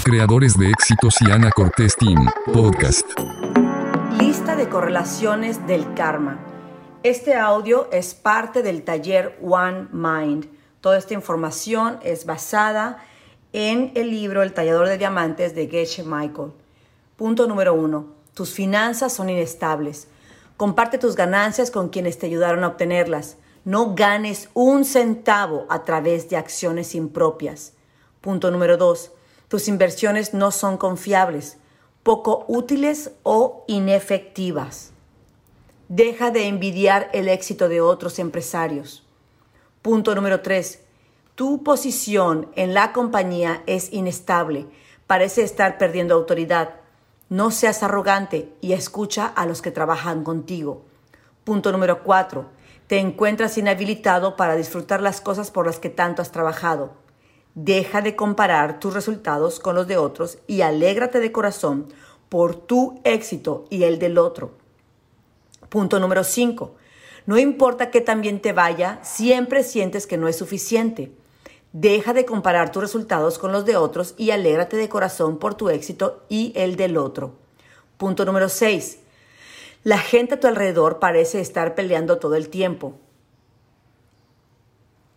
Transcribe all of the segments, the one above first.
Creadores de éxitos y Ana Cortés Team, podcast. Lista de correlaciones del karma. Este audio es parte del taller One Mind. Toda esta información es basada en el libro El tallador de diamantes de Geshe Michael. Punto número uno. Tus finanzas son inestables. Comparte tus ganancias con quienes te ayudaron a obtenerlas. No ganes un centavo a través de acciones impropias. Punto número dos. Tus inversiones no son confiables, poco útiles o inefectivas. Deja de envidiar el éxito de otros empresarios. Punto número tres. Tu posición en la compañía es inestable. Parece estar perdiendo autoridad. No seas arrogante y escucha a los que trabajan contigo. Punto número cuatro te encuentras inhabilitado para disfrutar las cosas por las que tanto has trabajado. Deja de comparar tus resultados con los de otros y alégrate de corazón por tu éxito y el del otro. Punto número 5. No importa que también te vaya, siempre sientes que no es suficiente. Deja de comparar tus resultados con los de otros y alégrate de corazón por tu éxito y el del otro. Punto número 6. La gente a tu alrededor parece estar peleando todo el tiempo.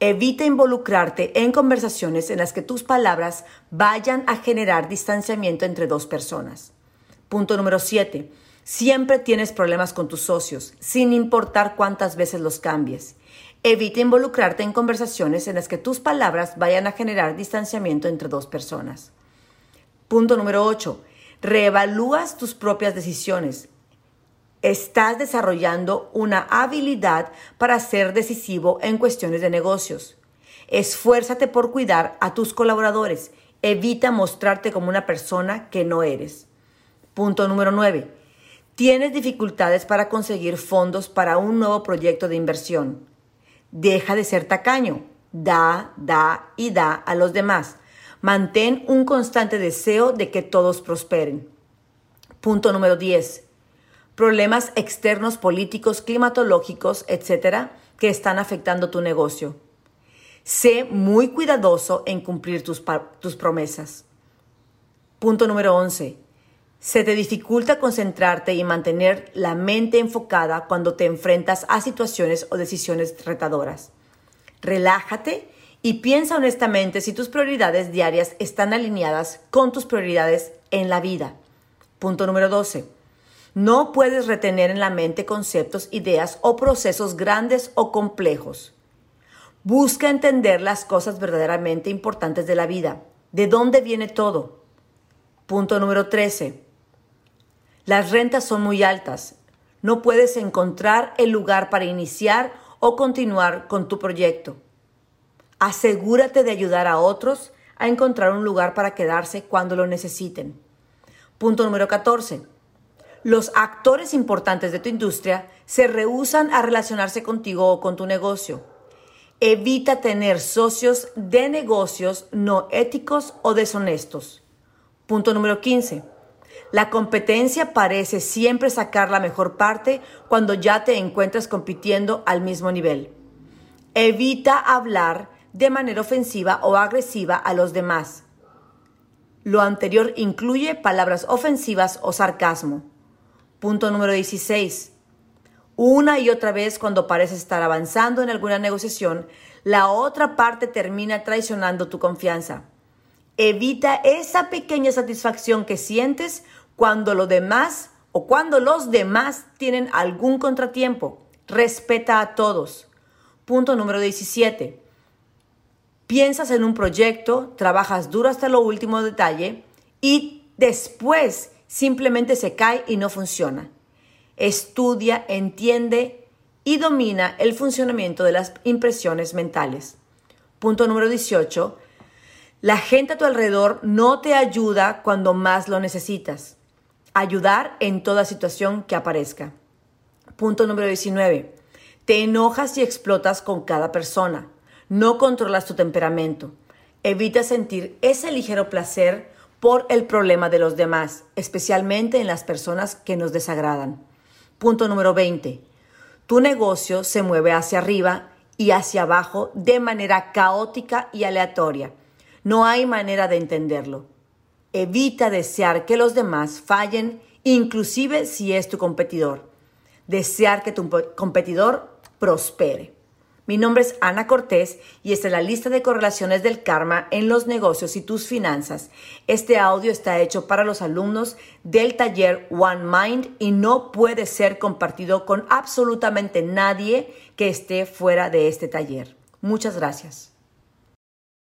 Evita involucrarte en conversaciones en las que tus palabras vayan a generar distanciamiento entre dos personas. Punto número 7. Siempre tienes problemas con tus socios, sin importar cuántas veces los cambies. Evita involucrarte en conversaciones en las que tus palabras vayan a generar distanciamiento entre dos personas. Punto número 8. Reevalúas tus propias decisiones estás desarrollando una habilidad para ser decisivo en cuestiones de negocios. Esfuérzate por cuidar a tus colaboradores. Evita mostrarte como una persona que no eres. Punto número 9. Tienes dificultades para conseguir fondos para un nuevo proyecto de inversión. Deja de ser tacaño. Da, da y da a los demás. Mantén un constante deseo de que todos prosperen. Punto número 10 problemas externos políticos, climatológicos, etcétera, que están afectando tu negocio. Sé muy cuidadoso en cumplir tus, tus promesas. Punto número 11. Se te dificulta concentrarte y mantener la mente enfocada cuando te enfrentas a situaciones o decisiones retadoras. Relájate y piensa honestamente si tus prioridades diarias están alineadas con tus prioridades en la vida. Punto número 12. No puedes retener en la mente conceptos, ideas o procesos grandes o complejos. Busca entender las cosas verdaderamente importantes de la vida. ¿De dónde viene todo? Punto número 13. Las rentas son muy altas. No puedes encontrar el lugar para iniciar o continuar con tu proyecto. Asegúrate de ayudar a otros a encontrar un lugar para quedarse cuando lo necesiten. Punto número 14 los actores importantes de tu industria se rehusan a relacionarse contigo o con tu negocio. Evita tener socios de negocios no éticos o deshonestos. Punto número 15. La competencia parece siempre sacar la mejor parte cuando ya te encuentras compitiendo al mismo nivel. Evita hablar de manera ofensiva o agresiva a los demás. Lo anterior incluye palabras ofensivas o sarcasmo. Punto número 16. Una y otra vez cuando pareces estar avanzando en alguna negociación, la otra parte termina traicionando tu confianza. Evita esa pequeña satisfacción que sientes cuando lo demás o cuando los demás tienen algún contratiempo. Respeta a todos. Punto número 17. Piensas en un proyecto, trabajas duro hasta lo último detalle y después simplemente se cae y no funciona. Estudia, entiende y domina el funcionamiento de las impresiones mentales. Punto número 18. La gente a tu alrededor no te ayuda cuando más lo necesitas. Ayudar en toda situación que aparezca. Punto número 19. Te enojas y explotas con cada persona. No controlas tu temperamento. Evita sentir ese ligero placer por el problema de los demás, especialmente en las personas que nos desagradan. Punto número 20. Tu negocio se mueve hacia arriba y hacia abajo de manera caótica y aleatoria. No hay manera de entenderlo. Evita desear que los demás fallen, inclusive si es tu competidor. Desear que tu competidor prospere. Mi nombre es Ana Cortés y esta es la lista de correlaciones del karma en los negocios y tus finanzas. Este audio está hecho para los alumnos del taller One Mind y no puede ser compartido con absolutamente nadie que esté fuera de este taller. Muchas gracias.